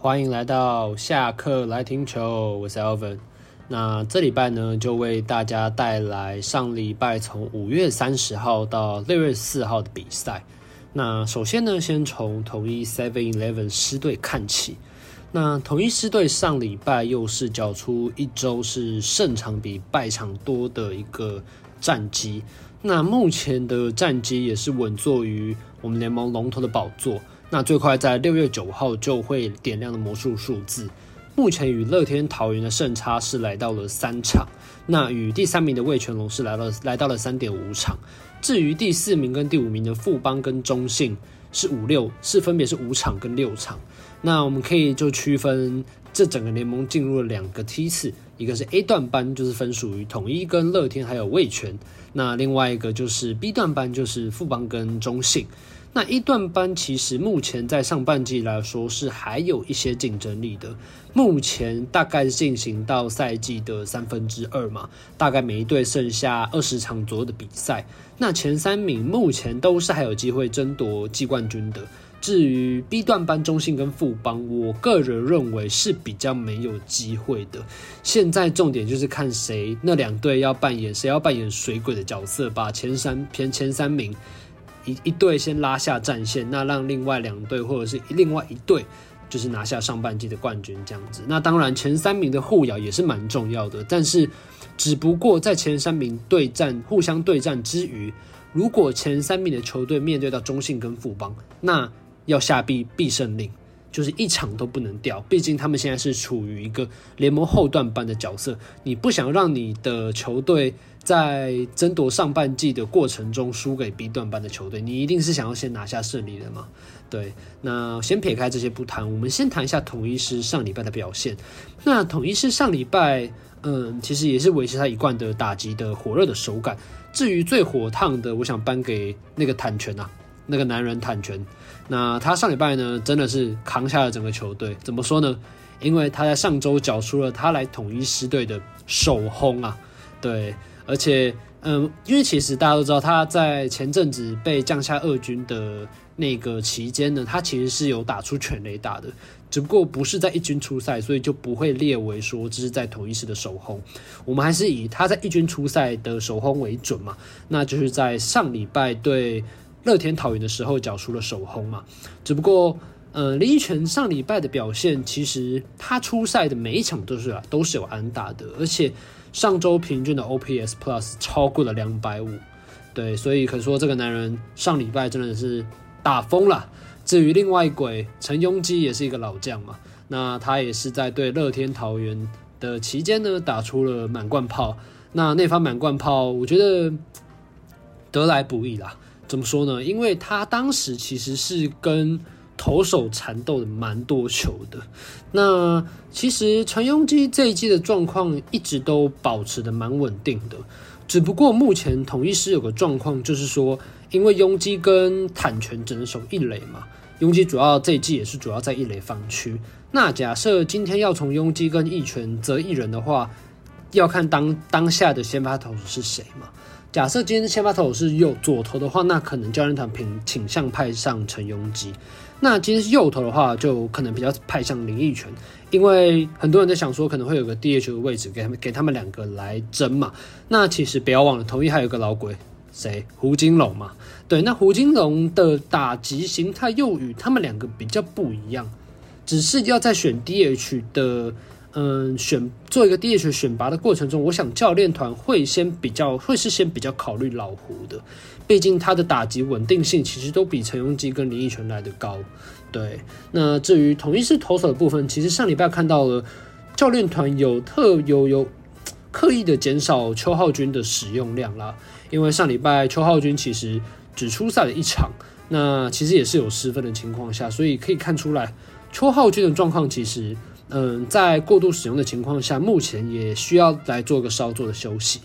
欢迎来到下课来听球，我是 Alvin。那这礼拜呢，就为大家带来上礼拜从五月三十号到六月四号的比赛。那首先呢，先从统一 Seven Eleven 狮队看起。那统一狮队上礼拜又是缴出一周是胜场比败场多的一个战绩。那目前的战绩也是稳坐于我们联盟龙头的宝座。那最快在六月九号就会点亮的魔术数字，目前与乐天桃园的胜差是来到了三场，那与第三名的味全龙是来到来到了三点五场，至于第四名跟第五名的富邦跟中信是五六是分别是五场跟六场，那我们可以就区分这整个联盟进入了两个梯次，一个是 A 段班就是分属于统一跟乐天还有味全，那另外一个就是 B 段班就是富邦跟中信。那一段班其实目前在上半季来说是还有一些竞争力的，目前大概进行到赛季的三分之二嘛，大概每一队剩下二十场左右的比赛。那前三名目前都是还有机会争夺季冠军的。至于 B 段班中信跟富邦，我个人认为是比较没有机会的。现在重点就是看谁那两队要扮演谁要扮演水鬼的角色，把前三偏前三名。一一队先拉下战线，那让另外两队或者是另外一队就是拿下上半季的冠军这样子。那当然前三名的互咬也是蛮重要的，但是只不过在前三名对战互相对战之余，如果前三名的球队面对到中信跟富邦，那要下必必胜令。就是一场都不能掉，毕竟他们现在是处于一个联盟后段班的角色，你不想让你的球队在争夺上半季的过程中输给 B 段班的球队，你一定是想要先拿下胜利的嘛？对，那先撇开这些不谈，我们先谈一下统一狮上礼拜的表现。那统一狮上礼拜，嗯，其实也是维持他一贯的打击的火热的手感。至于最火烫的，我想颁给那个坦拳啊。那个男人坦拳，那他上礼拜呢，真的是扛下了整个球队。怎么说呢？因为他在上周缴出了他来统一狮队的首轰啊，对，而且，嗯，因为其实大家都知道他在前阵子被降下二军的那个期间呢，他其实是有打出全垒打的，只不过不是在一军出赛，所以就不会列为说这是在统一狮的首轰。我们还是以他在一军出赛的首轰为准嘛，那就是在上礼拜对。乐天桃园的时候缴出了首轰嘛，只不过，呃，林益全上礼拜的表现，其实他出赛的每一场都是啊，都是有安打的，而且上周平均的 OPS Plus 超过了两百五，对，所以可说这个男人上礼拜真的是打疯了。至于另外一鬼陈庸基也是一个老将嘛，那他也是在对乐天桃园的期间呢，打出了满贯炮，那那发满贯炮，我觉得得来不易啦。怎么说呢？因为他当时其实是跟投手缠斗的蛮多球的。那其实陈鏞基这一季的状况一直都保持的蛮稳定的。只不过目前统一狮有个状况，就是说，因为鏞基跟坦权只能守一垒嘛，鏞基主要这一季也是主要在一垒防区。那假设今天要从鏞基跟益全择一人的话，要看当当下的先发投手是谁嘛。假设今天先发投手是右左投的话，那可能教练团倾倾向派上陈鏞基。那今天是右投的话，就可能比较派向林奕泉，因为很多人在想说可能会有个 DH 的位置给他们给他们两个来争嘛。那其实不要忘了，同一还有个老鬼，谁？胡金龙嘛。对，那胡金龙的打击形态又与他们两个比较不一样，只是要在选 DH 的。嗯，选做一个 DH 选拔的过程中，我想教练团会先比较，会是先比较考虑老胡的，毕竟他的打击稳定性其实都比陈永基跟林益全来的高。对，那至于统一狮投手的部分，其实上礼拜看到了教练团有特有有刻意的减少邱浩军的使用量啦，因为上礼拜邱浩军其实只出赛了一场，那其实也是有失分的情况下，所以可以看出来邱浩军的状况其实。嗯，在过度使用的情况下，目前也需要来做个稍作的休息。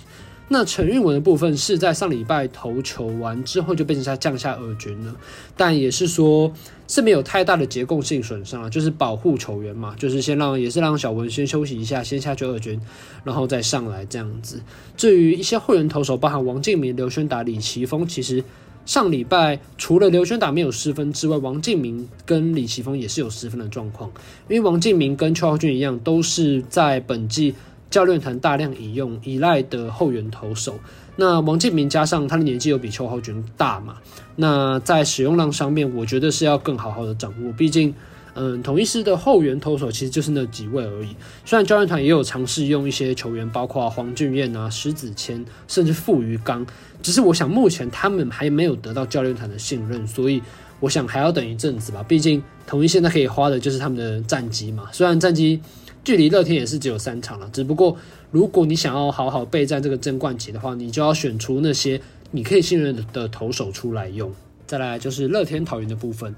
那陈韵文的部分是在上礼拜投球完之后就变成他降下二军了，但也是说是没有太大的结构性损伤，就是保护球员嘛，就是先让也是让小文先休息一下，先下去二军，然后再上来这样子。至于一些后援投手，包含王敬明、刘轩达、李奇峰，其实上礼拜除了刘轩达没有失分之外，王敬明跟李奇峰也是有失分的状况。因为王敬明跟邱浩俊一样，都是在本季教练团大量引用依赖的后援投手。那王敬明加上他的年纪又比邱浩俊大嘛，那在使用量上面，我觉得是要更好好的掌握。毕竟，嗯，统一师的后援投手其实就是那几位而已。虽然教练团也有尝试用一些球员，包括黄俊彦啊、石子谦，甚至傅于刚。只是我想，目前他们还没有得到教练团的信任，所以我想还要等一阵子吧。毕竟统一现在可以花的就是他们的战绩嘛。虽然战绩距离乐天也是只有三场了，只不过如果你想要好好备战这个争冠期的话，你就要选出那些你可以信任的投手出来用。再来就是乐天桃园的部分，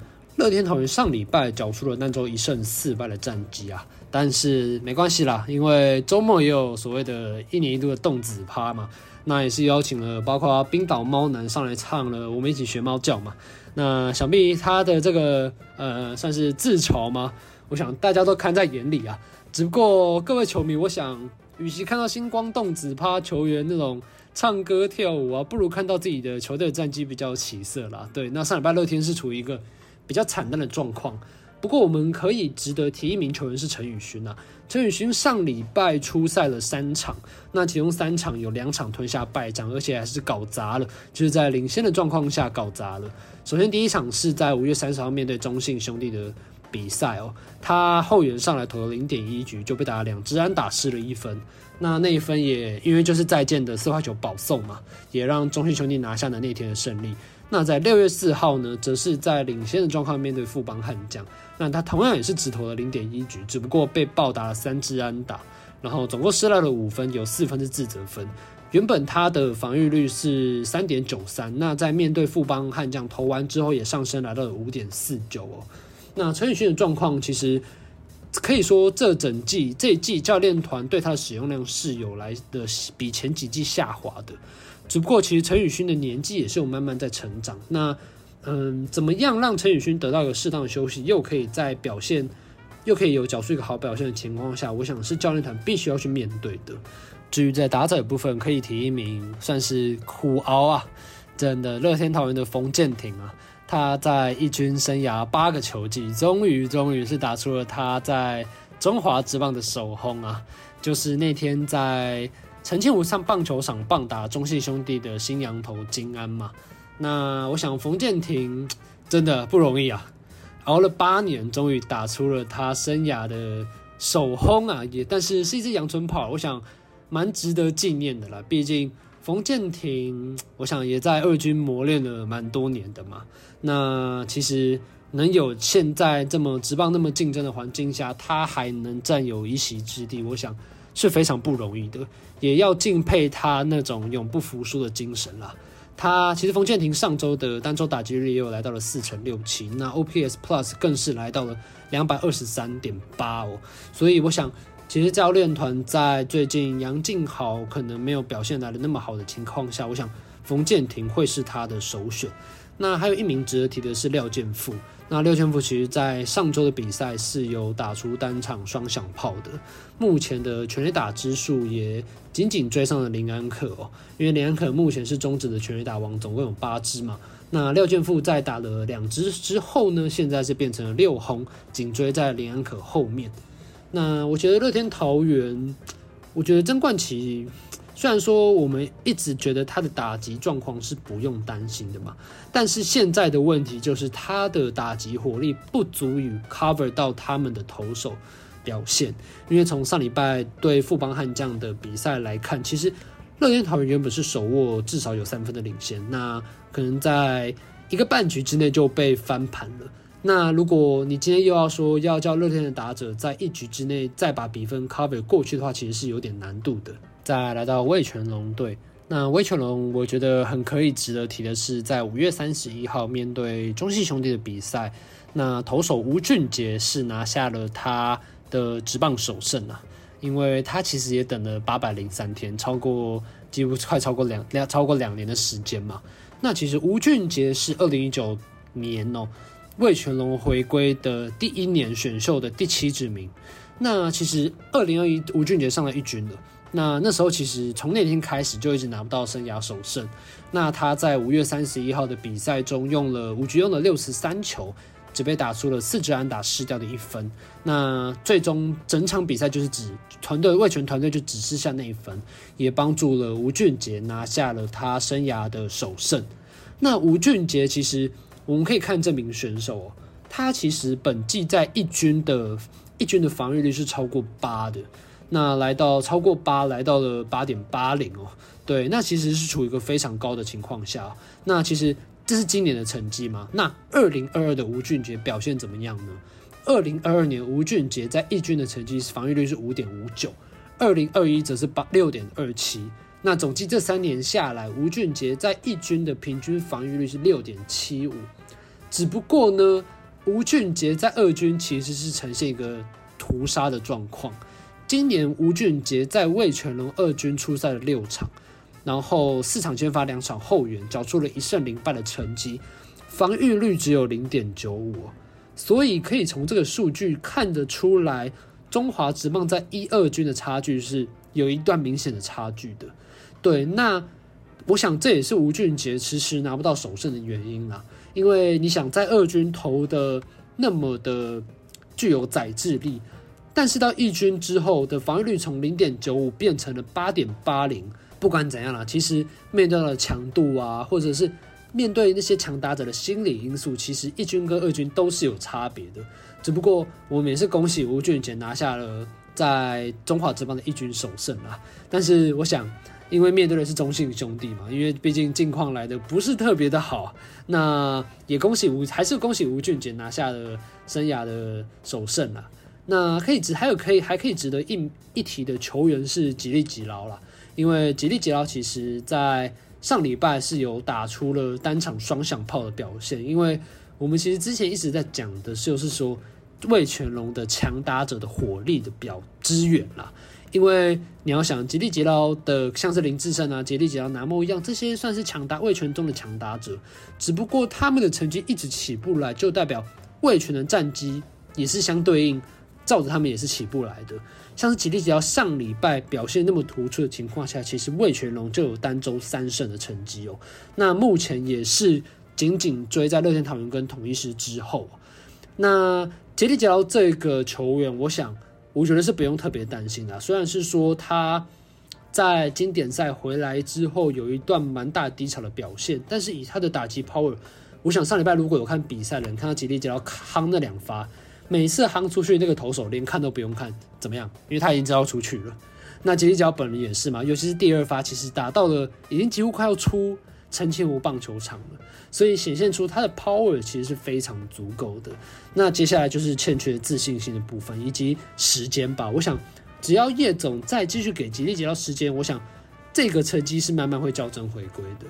乐天桃园上礼拜缴出了那周一胜四败的战绩啊，但是没关系啦，因为周末也有所谓的一年一度的动子趴嘛。那也是邀请了包括冰岛猫男上来唱了，我们一起学猫叫嘛。那想必他的这个呃算是自嘲吗？我想大家都看在眼里啊。只不过各位球迷，我想与其看到星光动子趴球员那种唱歌跳舞啊，不如看到自己的球队战绩比较起色啦。对，那上礼拜乐天是处于一个比较惨淡的状况。不过我们可以值得提一名球员是陈宇勋啊。陈宇勋上礼拜出赛了三场，那其中三场有两场吞下败仗，而且还是搞砸了，就是在领先的状况下搞砸了。首先第一场是在五月三十号面对中信兄弟的比赛哦，他后援上来投了零点一局就被打了两支安打失了一分，那那一分也因为就是再见的四坏球保送嘛，也让中信兄弟拿下了那天的胜利。那在六月四号呢，则是在领先的状况面对富邦悍将。那他同样也是只投了零点一局，只不过被暴打了三支安打，然后总共失掉了五分，有四分是自责分。原本他的防御率是三点九三，那在面对富邦悍将投完之后，也上升来到了五点四九哦。那陈宇勋的状况其实可以说，这整季这一季教练团对他的使用量是有来的比前几季下滑的。只不过，其实陈宇勋的年纪也是有慢慢在成长。那，嗯，怎么样让陈宇勋得到一个适当的休息，又可以在表现，又可以有缴出一个好表现的情况下，我想是教练团必须要去面对的。至于在打者部分，可以提一名算是苦熬啊，真的乐天桃园的冯建廷啊，他在一军生涯八个球季，终于终于是打出了他在中华职棒的首轰啊，就是那天在。澄庆武上棒球场棒打中信兄弟的新洋头金安嘛，那我想冯建廷真的不容易啊，熬了八年，终于打出了他生涯的首轰啊，也但是是一支阳春炮，我想蛮值得纪念的啦。毕竟冯建廷，我想也在二军磨练了蛮多年的嘛。那其实能有现在这么职棒那么竞争的环境下，他还能占有一席之地，我想。是非常不容易的，也要敬佩他那种永不服输的精神啦。他其实冯建廷上周的单周打击率也有来到了四成六七，那 OPS Plus 更是来到了两百二十三点八哦。所以我想，其实教练团在最近杨静豪可能没有表现来的那么好的情况下，我想冯建廷会是他的首选。那还有一名值得提的是廖健富。那廖健富其实，在上周的比赛是有打出单场双响炮的，目前的全垒打支数也仅仅追上了林安可哦，因为林安可目前是中职的全垒打王，总共有八支嘛。那廖健富在打了两支之后呢，现在是变成了六轰，紧追在林安可后面。那我觉得乐天桃园，我觉得曾冠奇。虽然说我们一直觉得他的打击状况是不用担心的嘛，但是现在的问题就是他的打击火力不足以 cover 到他们的投手表现。因为从上礼拜对富邦悍将的比赛来看，其实乐天桃园原本是手握至少有三分的领先，那可能在一个半局之内就被翻盘了。那如果你今天又要说要叫乐天的打者在一局之内再把比分 cover 过去的话，其实是有点难度的。再来到味全龙队，那味全龙我觉得很可以值得提的是，在五月三十一号面对中信兄弟的比赛，那投手吴俊杰是拿下了他的职棒首胜啊，因为他其实也等了八百零三天，超过几乎快超过两两超过两年的时间嘛。那其实吴俊杰是二零一九年哦，味全龙回归的第一年选秀的第七指名。那其实二零二一吴俊杰上了一军了。那那时候其实从那天开始就一直拿不到生涯首胜。那他在五月三十一号的比赛中用了五局用了六十三球，只被打出了四支安打失掉的一分。那最终整场比赛就是只团队味全团队就只剩下那一分，也帮助了吴俊杰拿下了他生涯的首胜。那吴俊杰其实我们可以看这名选手哦，他其实本季在一军的一军的防御率是超过八的。那来到超过八，来到了八点八零哦，对，那其实是处于一个非常高的情况下。那其实这是今年的成绩嘛？那二零二二的吴俊杰表现怎么样呢？二零二二年吴俊杰在一军的成绩是防御率是五点五九，二零二一则是八六点二七。那总计这三年下来，吴俊杰在一军的平均防御率是六点七五。只不过呢，吴俊杰在二军其实是呈现一个屠杀的状况。今年吴俊杰在魏全龙二军出赛了六场，然后四场先发，两场后援，缴出了一胜零败的成绩，防御率只有零点九五，所以可以从这个数据看得出来，中华职棒在一二军的差距是有一段明显的差距的。对，那我想这也是吴俊杰迟迟拿不到首胜的原因啦，因为你想在二军投的那么的具有宰制力。但是到一军之后的防御率从零点九五变成了八点八零，不管怎样啦，其实面对了强度啊，或者是面对那些强打者的心理因素，其实一军跟二军都是有差别的。只不过我们也是恭喜吴俊杰拿下了在中华职棒的一军首胜啦。但是我想，因为面对的是中信兄弟嘛，因为毕竟近况来的不是特别的好，那也恭喜吴，还是恭喜吴俊杰拿下了生涯的首胜啦。那可以值还有可以还可以值得一一提的球员是吉力吉劳啦，因为吉力吉劳其实在上礼拜是有打出了单场双响炮的表现，因为我们其实之前一直在讲的就是说味全龙的强打者的火力的表支援啦，因为你要想吉力吉劳的像是林志胜啊、吉力吉劳、南茂一样，这些算是强打味全中的强打者，只不过他们的成绩一直起不来，就代表味全的战绩也是相对应。照着他们也是起不来的，像是吉利吉捞上礼拜表现那么突出的情况下，其实魏全龙就有单周三胜的成绩哦。那目前也是紧紧追在乐天桃猿跟统一狮之后。那吉利吉捞这个球员，我想我觉得是不用特别担心的。虽然是说他在经典赛回来之后有一段蛮大低潮的表现，但是以他的打击 power，我想上礼拜如果有看比赛的人看到吉利吉捞夯那两发。每次夯出去那个投手连看都不用看，怎么样？因为他已经知道出去了。那吉力吉捞本人也是嘛，尤其是第二发，其实打到了已经几乎快要出陈清湖棒球场了，所以显现出他的 power 其实是非常足够的。那接下来就是欠缺自信心的部分以及时间吧。我想只要叶总再继续给吉力吉捞时间，我想这个成绩是慢慢会校正回归的。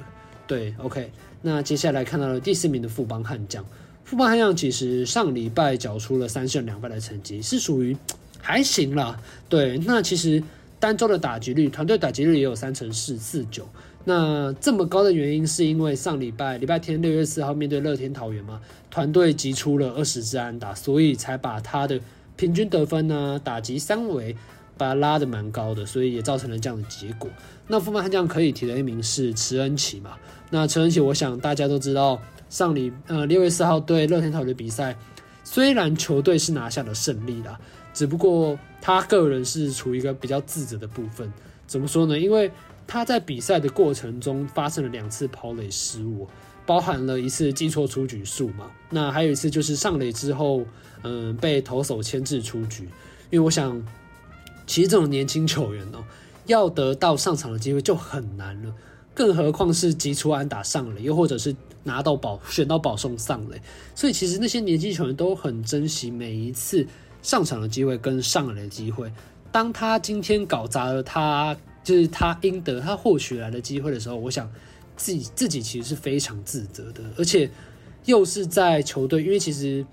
对，OK。那接下来看到了第四名的富邦悍将。富邦悍将其实上礼拜缴出了三胜两败的成绩，是属于还行啦。对，那其实单周的打击率，团队打击率也有三成四四九。那这么高的原因，是因为上礼拜礼拜天六月四号面对乐天桃园嘛，团队击出了二十支安打，所以才把他的平均得分呢、打击三围把它拉得蛮高的，所以也造成了这样的结果。那富邦悍将可以提的一名是池恩齐嘛？那池恩齐，我想大家都知道。上礼呃六月四号对乐天桃园的比赛，虽然球队是拿下了胜利啦，只不过他个人是处于一个比较自责的部分。怎么说呢？因为他在比赛的过程中发生了两次跑垒失误，包含了一次记错出局数嘛，那还有一次就是上垒之后，嗯、被投手牵制出局。因为我想，其实这种年轻球员哦、要得到上场的机会就很难了。更何况是击出安打上垒，又或者是拿到保选到保送上垒，所以其实那些年轻球员都很珍惜每一次上场的机会跟上垒的机会。当他今天搞砸了他就是他应得他获取来的机会的时候，我想自己自己其实是非常自责的，而且又是在球队，因为其实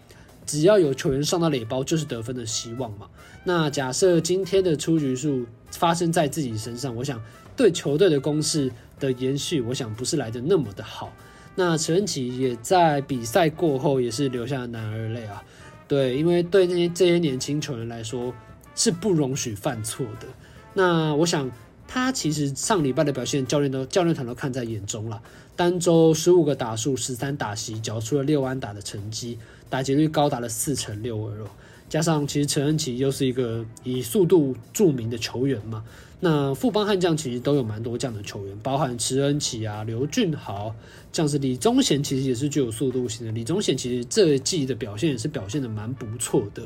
只要有球员上到垒包，就是得分的希望嘛。那假设今天的出局数发生在自己身上，我想对球队的攻势的延续，我想不是来得那么的好。那陈恩琪也在比赛过后也是流下了男儿泪啊。对，因为对那些这些年轻球员来说是不容许犯错的。那我想他其实上礼拜的表现，教练都教练团都看在眼中了。单周十五个打数，十三打席，缴出了六安打的成绩，打击率高达了四成六二哦。加上其实陈恩琪又是一个以速度著名的球员嘛，那富邦悍将其实都有蛮多这样的球员，包含池恩齐啊、刘俊豪，像是李宗贤其实也是具有速度型的。李宗贤其实这一季的表现也是表现的蛮不错的。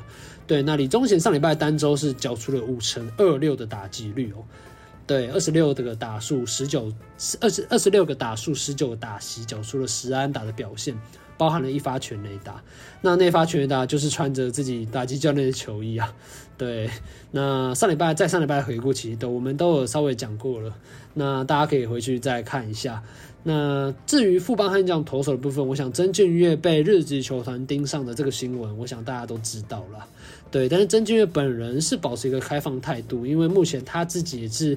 对，那李宗贤上礼拜单周是缴出了五成二六的打击率哦。对，二十六个打数，十九二十二十六个打数，十九个打席，缴出了十安打的表现，包含了一发全垒打。那那发全垒打就是穿着自己打击教练的球衣啊。对，那上礼拜在上礼拜回顾其实都我们都有稍微讲过了，那大家可以回去再看一下。那至于富邦悍将投手的部分，我想曾俊岳被日籍球团盯上的这个新闻，我想大家都知道了。对，但是曾俊岳本人是保持一个开放态度，因为目前他自己也是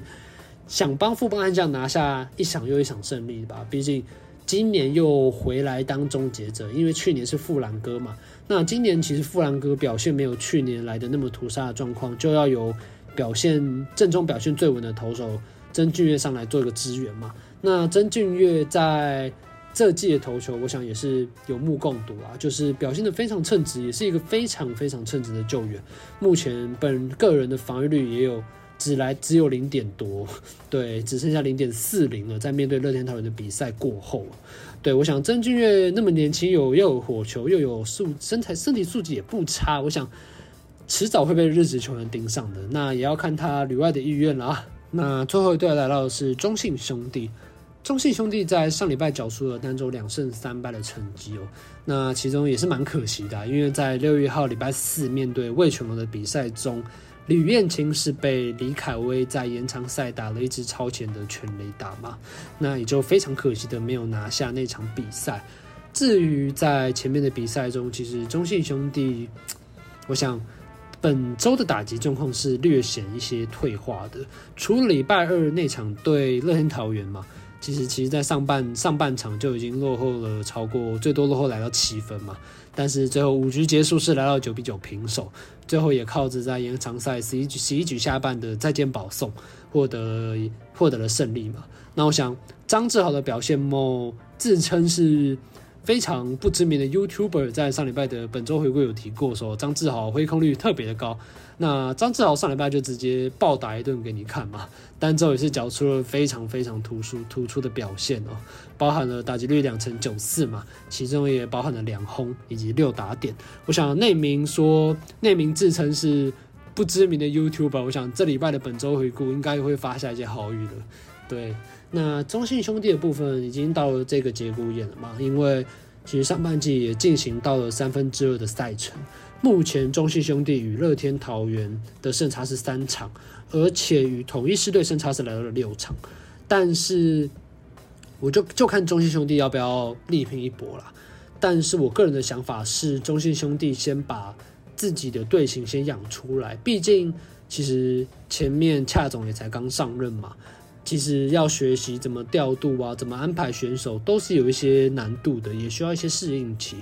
想帮富邦悍将拿下一场又一场胜利吧。毕竟今年又回来当终结者，因为去年是富兰哥嘛。那今年其实富兰哥表现没有去年来的那么屠杀的状况，就要由表现阵中表现最稳的投手曾俊岳上来做一个支援嘛。那曾俊岳在这季的投球，我想也是有目共睹啊，就是表现得非常称职，也是一个非常非常称职的救援。目前本个人的防御率也有只来只有零点多，对，只剩下零点四零了。在面对乐天桃园的比赛过后，对，我想曾俊岳那么年轻，有又有火球，又有素身材身体素质也不差，我想迟早会被日职球员盯上的。那也要看他旅外的意愿啦。那最后一队来到的是中信兄弟。中信兄弟在上礼拜缴出了单周两胜三败的成绩哦，那其中也是蛮可惜的，因为在六月号礼拜四面对味全龙的比赛中，吕彦青是被李凯威在延长赛打了一支超前的全垒打嘛，那也就非常可惜的没有拿下那场比赛。至于在前面的比赛中，其实中信兄弟，我想本周的打击状况是略显一些退化的，除了礼拜二那场对乐天桃园嘛。其实，其实，在上半上半场就已经落后了超过，最多落后来到七分嘛。但是最后五局结束是来到九比九平手，最后也靠着在延长赛十一局十一局下半的再见保送，获得获得了胜利嘛。那我想张志豪的表现，某自称是。非常不知名的 YouTuber 在上礼拜的本周回顾有提过说，张志豪挥空率特别的高。那张志豪上礼拜就直接暴打一顿给你看嘛，单周也是缴出了非常非常突出突出的表现哦，包含了打击率两成九四嘛，其中也包含了两轰以及六打点。我想那名说那名自称是不知名的 YouTuber，我想这礼拜的本周回顾应该会发下一些好语了。对，那中信兄弟的部分已经到了这个节骨眼了嘛？因为其实上半季也进行到了三分之二的赛程，目前中信兄弟与乐天桃园的胜差是三场，而且与统一狮队胜差是来到了六场。但是我就就看中信兄弟要不要力拼一搏啦。但是我个人的想法是，中信兄弟先把自己的队形先养出来，毕竟其实前面恰总也才刚上任嘛。其实要学习怎么调度啊，怎么安排选手，都是有一些难度的，也需要一些适应期。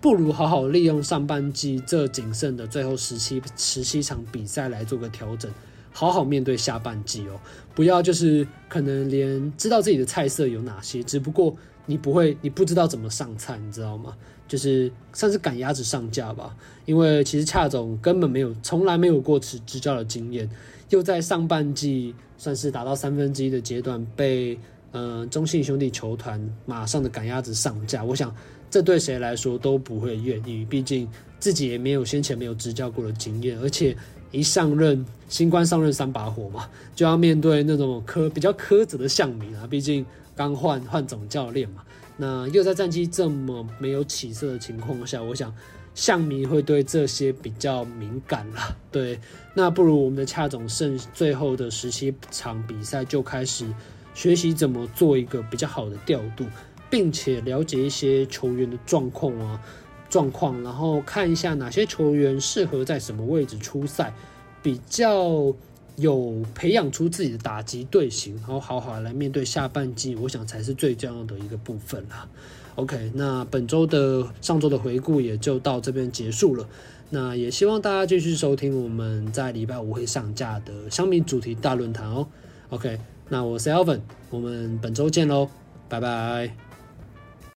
不如好好利用上半季这仅剩的最后十七十七场比赛来做个调整，好好面对下半季哦。不要就是可能连知道自己的菜色有哪些，只不过你不会，你不知道怎么上菜，你知道吗？就是算是赶鸭子上架吧。因为其实恰总根本没有，从来没有过执执教的经验。又在上半季算是打到三分之一的阶段，被呃中信兄弟球团马上的赶鸭子上架，我想这对谁来说都不会愿意，毕竟自己也没有先前没有执教过的经验，而且一上任新官上任三把火嘛，就要面对那种苛比较苛责的乡民啊，毕竟刚换换总教练嘛，那又在战绩这么没有起色的情况下，我想。象迷会对这些比较敏感了，对，那不如我们的恰总剩最后的十七场比赛就开始学习怎么做一个比较好的调度，并且了解一些球员的状况啊状况，然后看一下哪些球员适合在什么位置出赛，比较有培养出自己的打击队形，然后好好来面对下半季，我想才是最重要的一个部分啦。OK，那本周的上周的回顾也就到这边结束了。那也希望大家继续收听我们在礼拜五会上架的香米主题大论坛哦。OK，那我是 Alvin，我们本周见喽，拜拜。